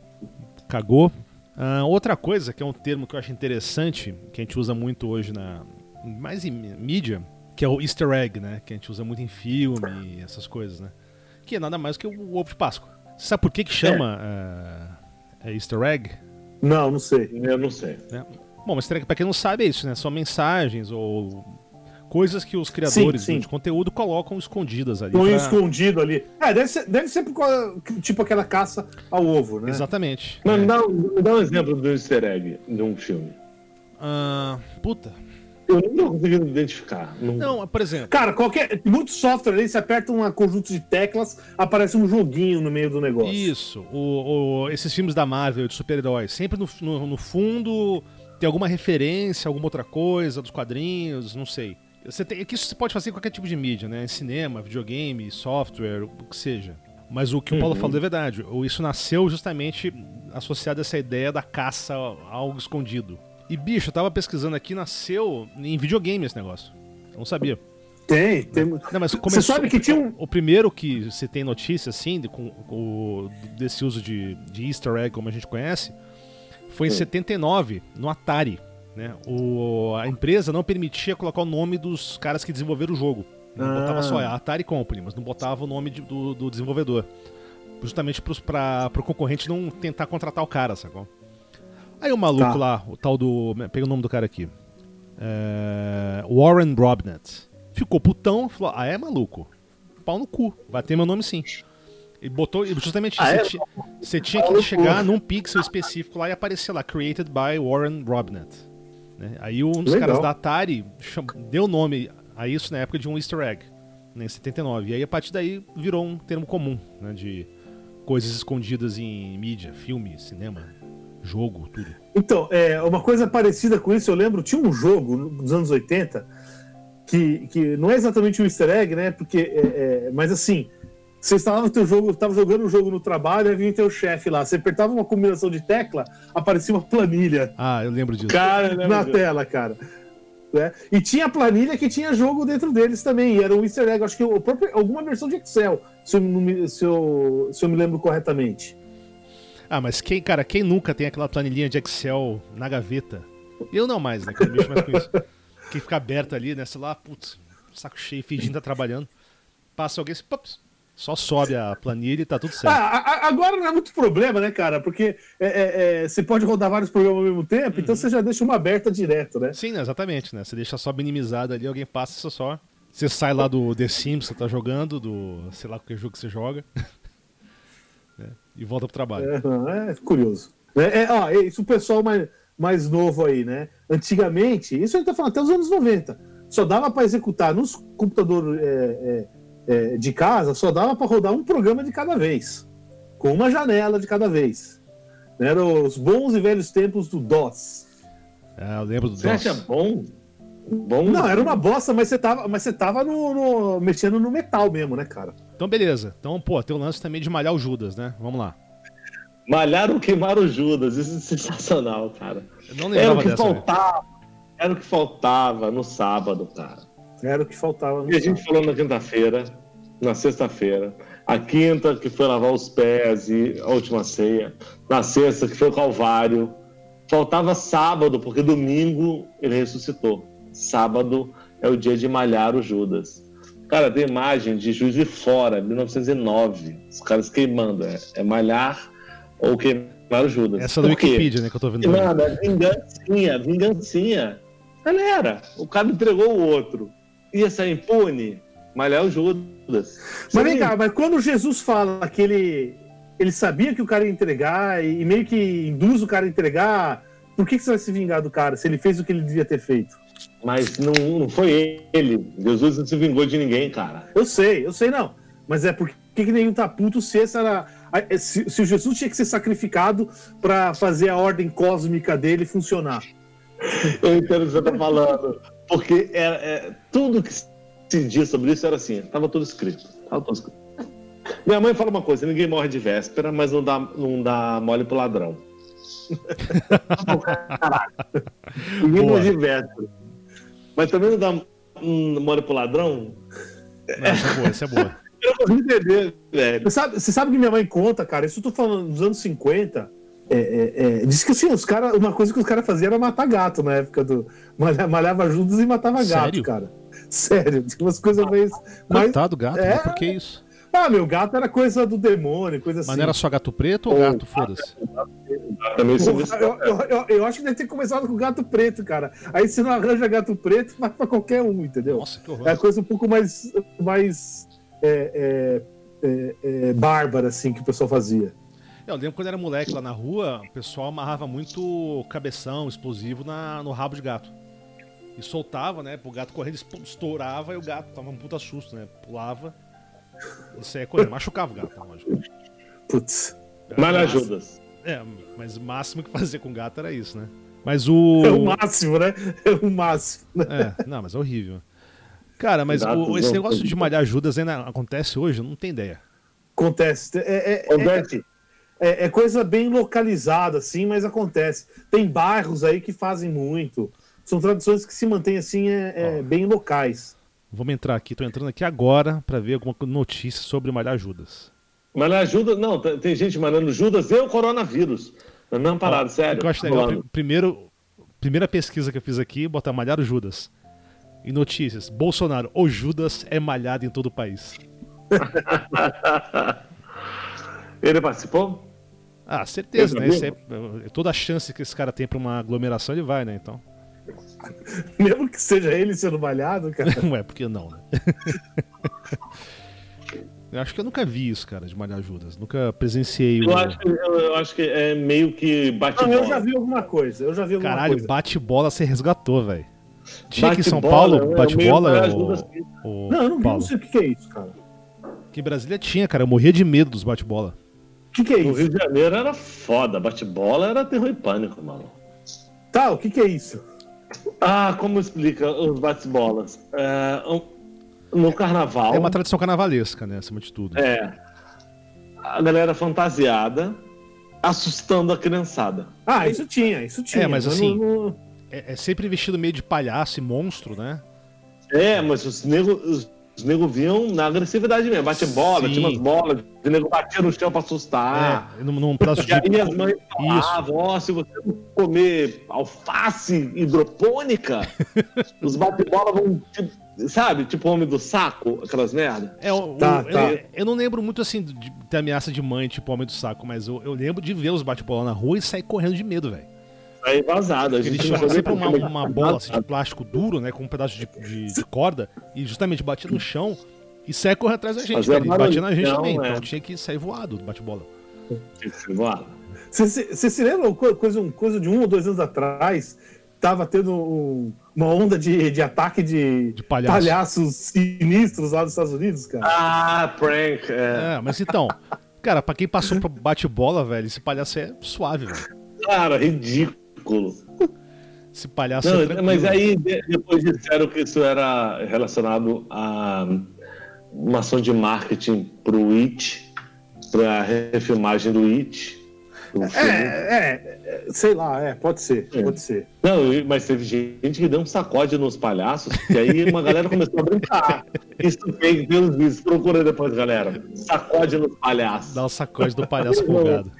cagou. Ah, outra coisa, que é um termo que eu acho interessante, que a gente usa muito hoje na. mais em mídia, que é o easter egg, né? Que a gente usa muito em filme, essas coisas, né? Que é nada mais que o ovo de Páscoa. Você sabe por que que chama é easter egg? Não, não sei. Eu não sei. né? Bom, mas pra quem não sabe é isso, né? São mensagens ou coisas que os criadores Sim, sim. de conteúdo colocam escondidas ali. Põe pra- escondido ali. É, deve ser, deve ser tipo aquela caça ao ovo, né? Exatamente. Mas É. me dá, um- dá um exemplo do easter egg de um filme. Ah, puta. Eu não tô conseguindo identificar. Não, Não, por exemplo. Cara, qualquer. Muito software aí, você aperta um conjunto de teclas, aparece um joguinho no meio do negócio. Isso, o, o- esses filmes da Marvel de super-heróis, sempre no, no, no fundo tem alguma referência, alguma outra coisa dos quadrinhos, não sei. Você tem, é que isso você pode fazer em qualquer tipo de mídia, né? Cinema, videogame, software, o que seja. Mas o que o Paulo falou é verdade. o- Isso nasceu justamente associado a essa ideia da caça a algo escondido. E, bicho, eu tava pesquisando aqui, nasceu em videogame esse negócio. Eu não sabia. Tem, tem. Não, mas Você começou- sabe que tinha um. o primeiro que você tem notícia, assim, de- com, com- desse uso de, de easter egg, como a gente conhece, foi em 79, no Atari. Né? O, a empresa não permitia colocar o nome dos caras que desenvolveram o jogo. Não Ah. botava só a Atari Company, mas não botava o nome de- do, do desenvolvedor. Justamente pra, pro concorrente não tentar contratar o cara, sacou? Aí o maluco Tá. lá, o tal do. Pega o nome do cara aqui. É, Warren Robnett. Ficou putão, falou: Ah, é maluco? Pau no cu, vai ter meu nome sim. E botou, justamente isso, Ah, é? você, você tinha que chegar num pixel específico lá e aparecer lá, created by Warren Robnett. Né? Aí um dos Legal. caras da Atari deu nome a isso na época de um easter egg, né, em 79. E aí a partir daí virou um termo comum, né, de coisas escondidas em mídia, filme, cinema, jogo, tudo. Então, é, uma coisa parecida com isso, eu lembro, tinha um jogo nos anos 80 que, que não é exatamente um easter egg, né? Porque, é, é, mas assim, você estava no teu jogo, estava jogando um jogo no trabalho, aí vinha teu chefe lá, você apertava uma combinação de tecla, aparecia uma planilha Ah, eu lembro disso. Cara, né, na meu? tela, cara. né? E tinha planilha que tinha jogo dentro deles também, e era um easter egg, acho que o próprio, alguma versão de Excel, se eu, não me, se, eu, se eu me lembro corretamente. Ah, mas quem, cara, quem nunca tem aquela planilhinha de Excel na gaveta? Eu não mais, né? Que eu mexo mais com isso. Que fica aberta ali, né? Sei lá, putz, saco cheio, fingindo tá trabalhando. Passa alguém, pups, só sobe a planilha e tá tudo Ah, certo. a- a- agora não é muito problema, né, cara? Porque é, é, é, você pode rodar vários programas ao mesmo tempo, então você já deixa uma aberta direto, né? Sim, né, exatamente, né? Você deixa só minimizado ali, alguém passa isso só. Você sai lá do The Sims que você tá jogando, do sei lá qualquer jogo que você joga. né, E volta pro trabalho. É, é curioso. É, é, ó, isso o pessoal mais, mais novo aí, né? Antigamente, isso a gente tá falando até os anos 90, só dava para executar nos computadores é, de casa, só dava para rodar um programa de cada vez, com uma janela de cada vez. Né, Eram os bons e velhos tempos do DOS. Ah, eu lembro do Você DOS. acha bom? Bom? Não, era uma bosta, mas você tava, mas você tava no, no- mexendo no metal mesmo, né, cara? Então, beleza. Então, pô, tem o lance também de malhar o Judas, né? Vamos lá. Malhar ou queimar o Judas, isso é sensacional, cara. Eu não Era o que dessa. faltava. Era o que faltava no sábado, cara. Era o que faltava. no E a gente falou na quinta-feira, na sexta-feira. A quinta, que foi lavar os pés e a última ceia. Na sexta, que foi o Calvário. Faltava sábado, porque domingo ele ressuscitou. Sábado é o dia de malhar o Judas. Cara, tem imagem de Juiz de Fora, 1909. Os caras queimando. É, é malhar ou queimar o Judas. Essa da Por quê? Wikipedia, né, que eu tô vendo. é vingancinha, vingancinha. Galera, o cara entregou o outro. Ia sair impune? Malhar o Judas. Mas vem cá, mas quando Jesus fala que ele, ele sabia que o cara ia entregar e, meio que induz o cara a entregar, por que, que você vai se vingar do cara se ele fez o que ele devia ter feito? Mas não, não foi ele. Jesus não se vingou de ninguém, cara. Eu sei, eu sei não. Mas é por que, nenhum tá puto se essa era. a- Se, se o Jesus tinha que ser sacrificado pra fazer a ordem cósmica dele funcionar. Eu entendo o que você tá falando. Porque é, é- tudo que se diz sobre isso era assim, tava tudo escrito. Tava tudo escrito. Minha mãe fala uma coisa, ninguém morre de véspera, mas não dá, não dá mole pro ladrão. Caralho. Ninguém Boa. morre de véspera. Mas também não dá um mole pro ladrão? Não, essa é boa, essa é boa. Eu não consigo entender, velho. Você sabe, você sabe que minha mãe conta, cara? Isso eu tô falando dos anos 50. É, é, é, diz que assim, os cara, uma coisa que os caras faziam era matar gato na época do. malha- Malhava Judas e matava gato, Sério? cara. Sério, umas coisas mais. mais... Coitado do gato, É. Por que isso? Ah, meu gato era coisa do demônio, coisa assim. Mas não era só gato preto ou gato? Foda-se. Eu, eu, eu, eu acho que deve ter começado com gato preto, cara. Aí se não arranja gato preto, vai pra qualquer um, entendeu? Nossa, que É horror. a coisa um pouco mais. mais é, é, é, é, bárbara, assim, que o pessoal fazia. Eu lembro quando era moleque lá na rua, o pessoal amarrava muito cabeção, explosivo na, no rabo de gato. E soltava, né? O gato correndo, estourava e o gato tava um puta susto, né? Pulava e saía correndo. Machucava o gato, né, lógico. Putz. Era Malha massa- Judas. É, mas o máximo que fazia com gato era isso, né? Mas o. É o máximo, né? É o máximo. É, não, mas é horrível. Cara, mas Exato, o- esse negócio de malhar Judas ainda acontece hoje? Eu não tenho ideia. Acontece. É, é, Ô, Bert, é- é coisa bem localizada, assim, mas acontece. Tem bairros aí que fazem muito. São tradições que se mantêm assim, é, é, bem locais. Vamos entrar aqui, tô entrando aqui agora pra ver alguma notícia sobre malhar Judas. malhar Judas. Não, tem gente malhando Judas e o coronavírus. Na mesma parada, sério. O que eu acho legal, Rolando. pri- primeiro, primeira pesquisa que eu fiz aqui, botar Malhar o Judas. E notícias, Bolsonaro, o Judas é malhado em todo o país. Ele participou? Ah, certeza, né? Também. é, toda a chance que esse cara tem pra uma aglomeração, ele vai, né? Então. Mesmo que seja ele sendo malhado, cara. Ué, por que não, né? eu acho que eu nunca vi isso, cara, de malhar Judas. Nunca presenciei o. Eu acho, que- eu, acho que é meio que bate Não, eu já vi alguma coisa. Eu já vi alguma Caralho, coisa. bate-bola você resgatou, velho. Tinha aqui em São Bate-bola, Paulo é, bate-bola, meio que o, ajuda, sim. o Não, eu não, vi, não sei o que, que é isso, cara. Aqui em Brasília tinha, cara. Eu morria de medo dos bate-bola. O que, que é No isso? Rio de Janeiro era foda, bate-bola era terror e pânico, mano. Tá, o que, que é isso? Ah, como explica os bate-bolas? É, no carnaval. É uma tradição carnavalesca, né? Acima de tudo. É. A galera fantasiada assustando a criançada. Ah, isso tinha, isso tinha. É, mas assim- não- É, é sempre vestido meio de palhaço e monstro, né? É, mas os negros os, os negros vinham na agressividade mesmo. Bate bola, Sim. tinha umas bolas, o nego batia no chão pra assustar. É, num, num de. E aí as mães falavam, ó, se você não comer alface hidropônica, os bate-bola vão, sabe, tipo homem do saco, aquelas merda. É, o- o- Tá, eu, tá. eu não lembro muito assim de ter ameaça de mãe, tipo homem do saco, mas eu, eu lembro de ver os bate-bola na rua e sair correndo de medo, velho. Aí vazado. A Eles gente tinham não sempre uma, uma bola assim, de plástico duro, né? Com um pedaço de, de- de corda, e justamente batia no chão e saia correndo atrás da gente, Fazia cara. E batia na gente barulhão, também. é. Então tinha que sair voado do bate-bola. Voado. Você se, lembra co- coisa, coisa de um ou dois anos atrás? Tava tendo um- uma onda de, de ataque de, De palhaço. palhaços sinistros lá nos Estados Unidos, cara. Ah, prank. É. É, mas então, cara, pra quem passou pra bate-bola, velho, esse palhaço é suave, velho. Cara, ridículo. Esse palhaço é Não, tranquilo. mas aí de- depois disseram que isso era relacionado a uma ação de marketing pro It, pra refilmagem do It. do. É, é, é, sei lá, é, pode ser, É. pode ser. Não, mas teve gente que deu um sacode nos palhaços, e aí uma galera começou a brincar. Isso fake pelos vídeos, procura depois, galera. Sacode nos palhaços. Dá o sacode do palhaço folgado.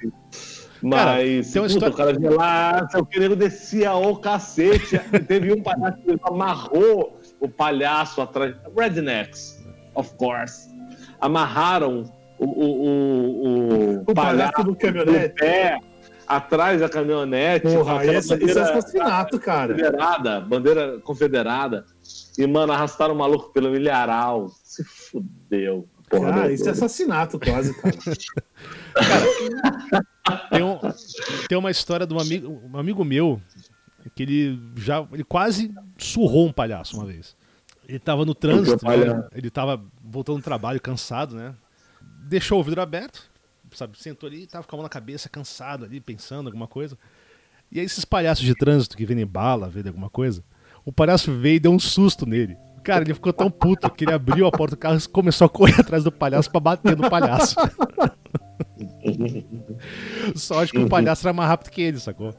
Mas, tem uma puta, história- o cara vinha lá, seu querido descia o cacete. Teve um palhaço que amarrou o palhaço atrás. Rednecks, of course. Amarraram o, o, o, O palhaço do caminhonete. pé atrás da caminhonete. Porra, essa, isso é bandeira assassinato, cara. Confederada, bandeira confederada. E, mano, arrastaram o maluco pelo milharal. Se fudeu. Porra, Cara, isso é assassinato quase, cara. Tem, um- tem uma história de um amigo, um amigo meu que ele já ele quase surrou um palhaço uma vez. Ele tava no trânsito, né? ele tava voltando do trabalho cansado, né? Deixou o vidro aberto, sabe, sentou ali, tava com a mão na cabeça, cansado ali, pensando alguma coisa. E aí esses palhaços de trânsito que vendem bala, vendem alguma coisa, o palhaço veio e deu um susto nele. Cara, ele ficou tão puto que ele abriu a porta do carro e começou a correr atrás do palhaço pra bater no palhaço. Sorte que o palhaço era mais rápido que ele, sacou?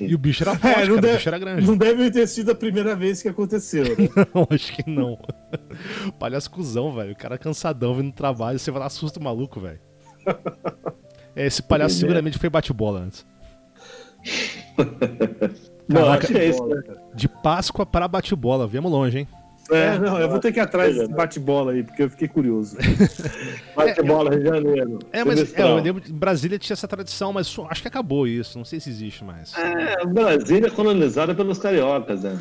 E o bicho era forte, É, não, cara, o deve, bicho era grande. não deve ter sido a primeira vez que aconteceu. né? Não, acho que não. Palhaço cuzão, velho. O cara cansadão vindo do trabalho, você vai lá, assusta o maluco, velho. É, esse palhaço seguramente foi bate-bola antes. Não, Caraca, acho que é isso, né? de Páscoa para bate-bola. Viemos longe, hein? É, não, eu vou ter que ir atrás desse bate-bola aí, porque eu fiquei curioso. Bate bola, Rio de Janeiro. É, mas é, eu lembro Brasília tinha essa tradição, mas só- acho que acabou isso. Não sei se existe mais. É, Brasília é colonizada pelos cariocas, né?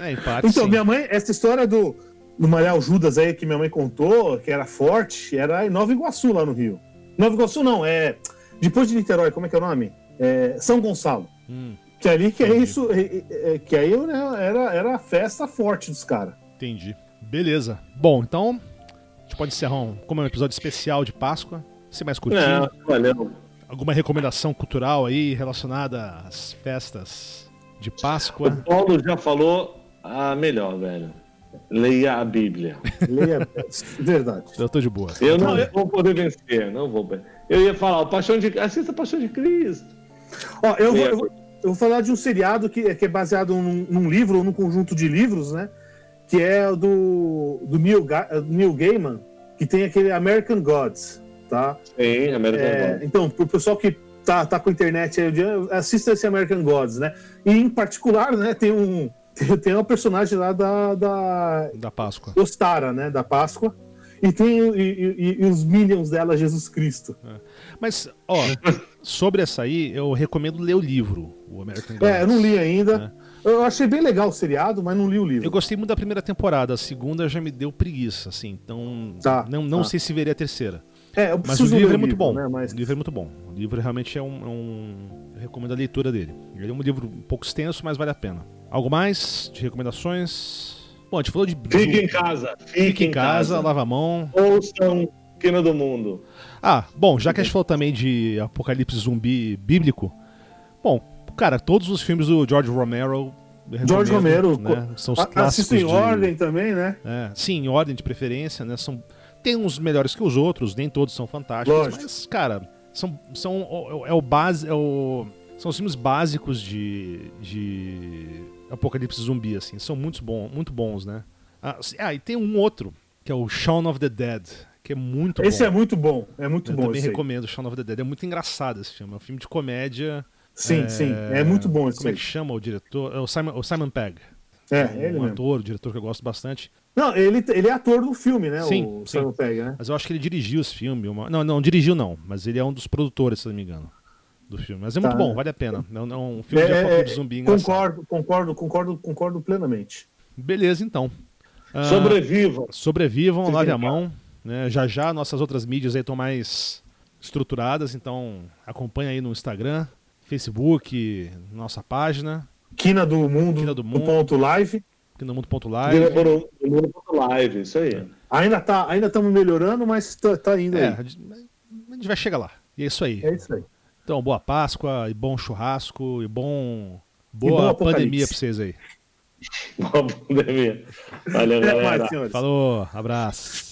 É, empate. Então, sim. minha mãe, essa história do, do Malhar o Judas aí que minha mãe contou, que era forte, era em Nova Iguaçu, lá no Rio. Nova Iguaçu não, é. Depois de Niterói, como é que é o nome? É, São Gonçalo. Hum, Que ali que é Entendi. isso. é- é- que aí né, era, era a festa forte dos caras. entendi. Beleza. Bom, então, a gente pode encerrar um, como é um episódio especial de Páscoa. Ser mais curtinho. É, valeu. Alguma recomendação cultural aí relacionada às festas de O Páscoa? Paulo já falou a melhor, velho. Leia a Bíblia. Leia- Verdade. Eu tô de boa. Eu não vou poder vencer, não vou. Eu ia falar, o Paixão de assista a Paixão de Cristo. Ó, eu, vou, eu, vou, eu vou falar de um seriado que, que é baseado num, num livro ou num conjunto de livros, né? Que é o do, do Neil, Ga- Neil Gaiman, que tem aquele American Gods, tá? Sim, América É, é, então, pro pessoal que tá, tá com a internet aí, assista esse American Gods, né? E em particular, né, tem um. Tem, uma personagem lá da. Da, Da Páscoa. Ostara, né? Da Páscoa. E tem e, e- e os Minions dela, Jesus Cristo. Mas, ó, sobre essa aí, eu recomendo ler o livro, o American Gods. É, eu não li ainda. Eu achei bem legal o seriado, mas não li o livro. Eu gostei muito da primeira temporada, a segunda já me deu preguiça, assim, então Tá, não, não tá. sei se veria a terceira. É, eu Mas o livro ler é muito bom. Né? Mas... O livro é muito bom. O livro realmente é um, é um- Eu recomendo a leitura dele. Ele é um livro um pouco extenso, mas vale a pena. Algo mais de recomendações? Bom, a gente falou de. Fique em casa. Fique, Fique em casa, lava a mão. Ouçam Quina do Mundo. Ah, bom, já que a gente falou também de apocalipse zumbi bíblico, bom, cara, todos os filmes do George Romero. George Romero. né? São os a- clássicos em de- ordem também, né? É, sim, em ordem de preferência, né? São, tem uns melhores que os outros, nem todos são fantásticos, Lógico. mas, cara, são, são é o base, é o, são os filmes básicos de, de apocalipse zumbi, assim, são muito bons, muito bons, né? Ah, ah, e tem um outro que é o Shaun of the Dead, que é muito Esse bom. é muito bom. É muito Eu bom também esse aí. recomendo Shaun of the Dead, é muito engraçado esse filme, é um filme de comédia. Sim, sim. É muito bom esse Como é que chama o diretor? É o Simon, o Simon Pegg. É, um ele mesmo. ator, um diretor que eu gosto bastante. Não, ele, ele é ator do filme, né? Sim, o sim. Simon Pegg, né? Mas eu acho que ele dirigiu esse filme. uma- Não, não dirigiu não, mas ele é um dos produtores, se não me engano, do filme. Mas é muito Tá. bom, vale a pena. É um, é um filme de É, apocalipse é, zumbi engraçado. concordo, concordo, concordo, concordo plenamente. Beleza, então. Ah, Sobrevivam. Sobrevivam, lave a mão. Né? Já já nossas outras mídias estão mais estruturadas, então acompanha aí no Instagram, Facebook, nossa página, Quina do Mundo, Quina do do Mundo. ponto live. Diretor do Mundo Live, isso aí. Ainda tá, ainda estamos melhorando, mas tá, tá indo É, aí. a gente vai chegar lá. E é isso aí. É isso aí. Então, boa Páscoa, e bom churrasco, e bom. Boa apocalipse. pandemia pra vocês aí. Boa pandemia. Valeu, galera. mais, senhores. Falou, abraço.